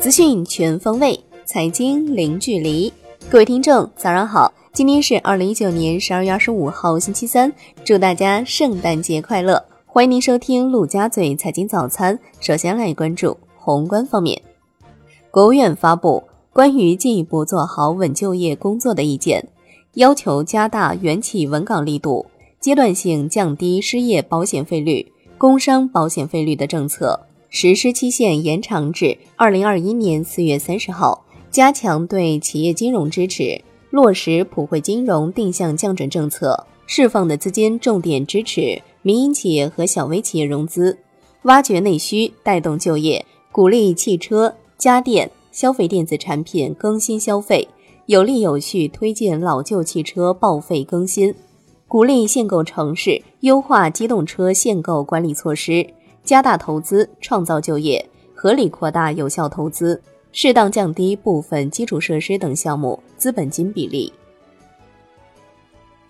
资讯全方位，财经零距离。各位听众，早上好！今天是二零一九年十二月二十五号，星期三。祝大家圣诞节快乐！欢迎您收听陆家嘴财经早餐。首先来关注宏观方面，国务院发布关于进一步做好稳就业工作的意见，要求加大援企稳岗力度，阶段性降低失业保险费率、工伤保险费率的政策。实施期限延长至二零二一年四月三十号，加强对企业金融支持，落实普惠金融定向降准政策，释放的资金重点支持民营企业和小微企业融资，挖掘内需，带动就业，鼓励汽车、家电、消费电子产品更新消费，有力有序推进老旧汽车报废更新，鼓励限购城市优化机动车限购管理措施。加大投资，创造就业，合理扩大有效投资，适当降低部分基础设施等项目资本金比例。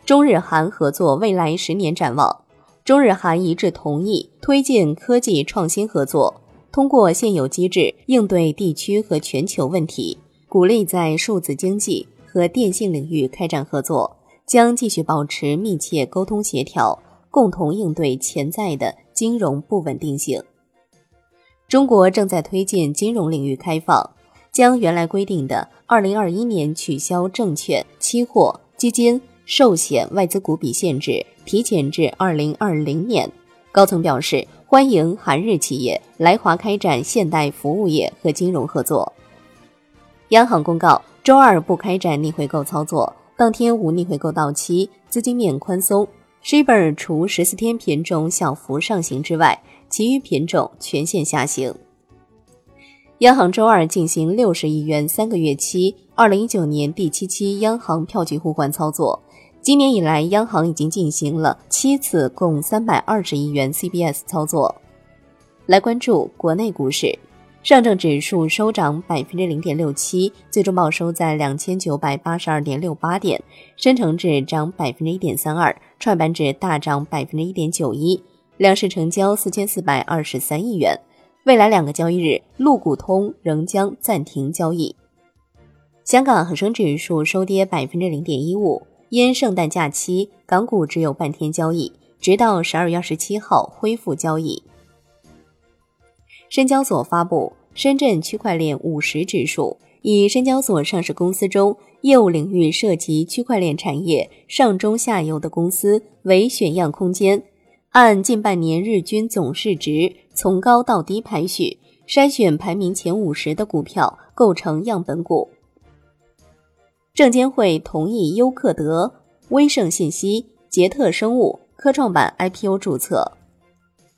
中日韩合作未来十年展望，中日韩一致同意推进科技创新合作，通过现有机制应对地区和全球问题，鼓励在数字经济和电信领域开展合作，将继续保持密切沟通协调。共同应对潜在的金融不稳定性。中国正在推进金融领域开放，将原来规定的二零二一年取消证券、期货、基金、寿险外资股比限制提前至二零二零年。高层表示，欢迎韩日企业来华开展现代服务业和金融合作。央行公告，周二不开展逆回购操作，当天无逆回购到期，资金面宽松。Shibor 除十四天品种小幅上行之外，其余品种全线下行。央行周二进行六十亿元三个月期二零一九年第七期央行票据互换操作。今年以来，央行已经进行了七次共三百二十亿元 CBS 操作。来关注国内股市。上证指数收涨百分之零点六七，最终报收在两千九百八十二点六八点。深成指涨百分之一点三二，创业板指大涨百分之一点九一。两市成交四千四百二十三亿元。未来两个交易日，陆股通仍将暂停交易。香港恒生指数收跌百分之零点一五，因圣诞假期，港股只有半天交易，直到十二月二十七号恢复交易。深交所发布深圳区块链五十指数，以深交所上市公司中业务领域涉及区块链产业上中下游的公司为选样空间，按近半年日均总市值从高到低排序，筛选排名前五十的股票构成样本股。证监会同意优客德、威盛信息、捷特生物、科创板 IPO 注册。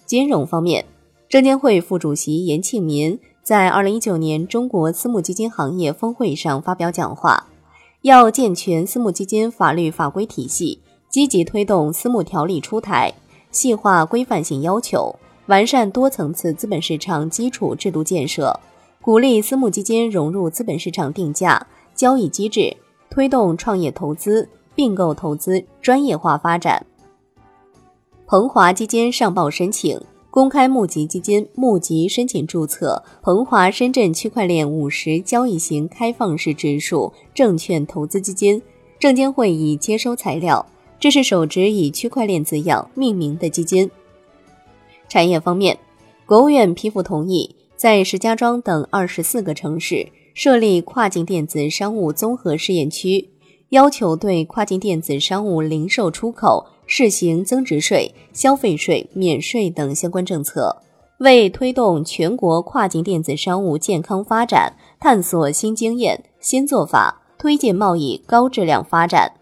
金融方面。证监会副主席严庆民在二零一九年中国私募基金行业峰会上发表讲话，要健全私募基金法律法规体系，积极推动私募条例出台，细化规范性要求，完善多层次资本市场基础制度建设，鼓励私募基金融入资本市场定价交易机制，推动创业投资、并购投资专业化发展。鹏华基金上报申请。公开募集基金募集申请注册鹏华深圳区块链五十交易型开放式指数证券投资基金，证监会已接收材料，这是首支以区块链字样命名的基金。产业方面，国务院批复同意在石家庄等二十四个城市设立跨境电子商务综合试验区，要求对跨境电子商务零售出口。试行增值税、消费税免税等相关政策，为推动全国跨境电子商务健康发展，探索新经验、新做法，推进贸易高质量发展。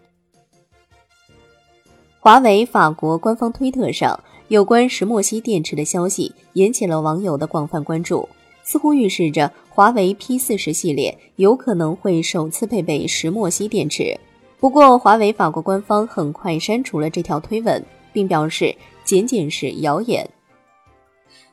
华为法国官方推特上有关石墨烯电池的消息引起了网友的广泛关注，似乎预示着华为 P 四十系列有可能会首次配备石墨烯电池。不过，华为法国官方很快删除了这条推文，并表示仅仅是谣言。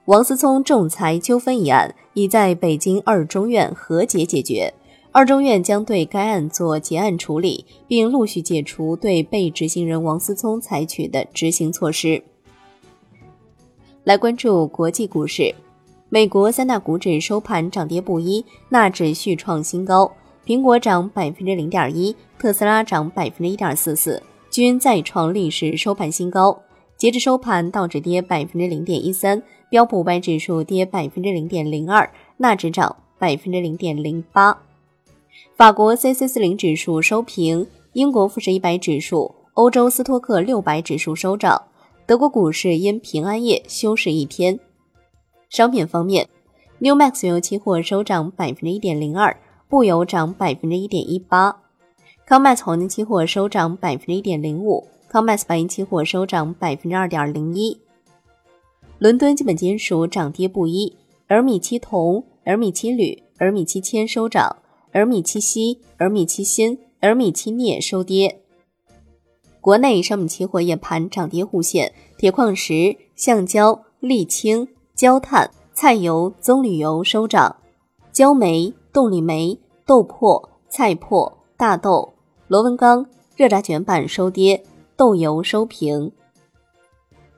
王思聪仲裁纠纷一案已在北京二中院和解解决，二中院将对该案做结案处理，并陆续解除对被执行人王思聪采取的执行措施。来关注国际股市，美国三大股指收盘涨跌不一，纳指续创新高，苹果涨百分之零点一，特斯拉涨百分之一点四四，均再创历史收盘新高。截至收盘，道指跌百分之零点一三，标普五百指数跌百分之零点零二，纳指涨百分之零点零八。法国 C C 四零指数收平，英国富时一百指数、欧洲斯托克六百指数收涨。德国股市因平安夜休市一天。商品方面，New Max 原油期货收涨百分之一点零二，布油涨百分之一点一八。COMEX 黄金期货收涨百分之一点零五。COMEX 白银期货收涨百分之二点零一，伦敦基本金属涨跌不一，而米七铜、而米七铝、而米七铅收涨，而米七锡、而米七锌、而米七镍收跌。国内商品期货夜盘涨跌互现，铁矿石、橡胶、沥青、焦炭、菜油、棕榈油收涨，焦煤、动力煤、豆粕、菜粕、大豆、螺纹钢、热轧卷板收跌。豆油收平。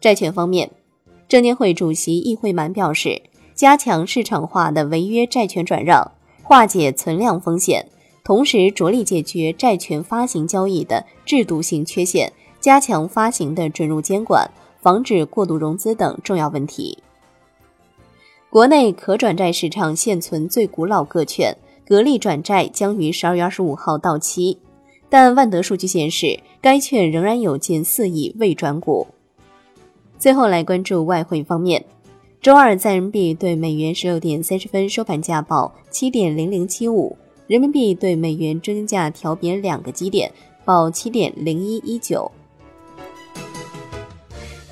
债券方面，证监会主席易会满表示，加强市场化的违约债权转让，化解存量风险，同时着力解决债权发行交易的制度性缺陷，加强发行的准入监管，防止过度融资等重要问题。国内可转债市场现存最古老个券格力转债将于十二月二十五号到期。但万德数据显示，该券仍然有近四亿未转股。最后来关注外汇方面，周二在人民币对美元十六点三十分收盘价报七点零零七五，人民币对美元中间价调贬两个基点，报七点零一一九。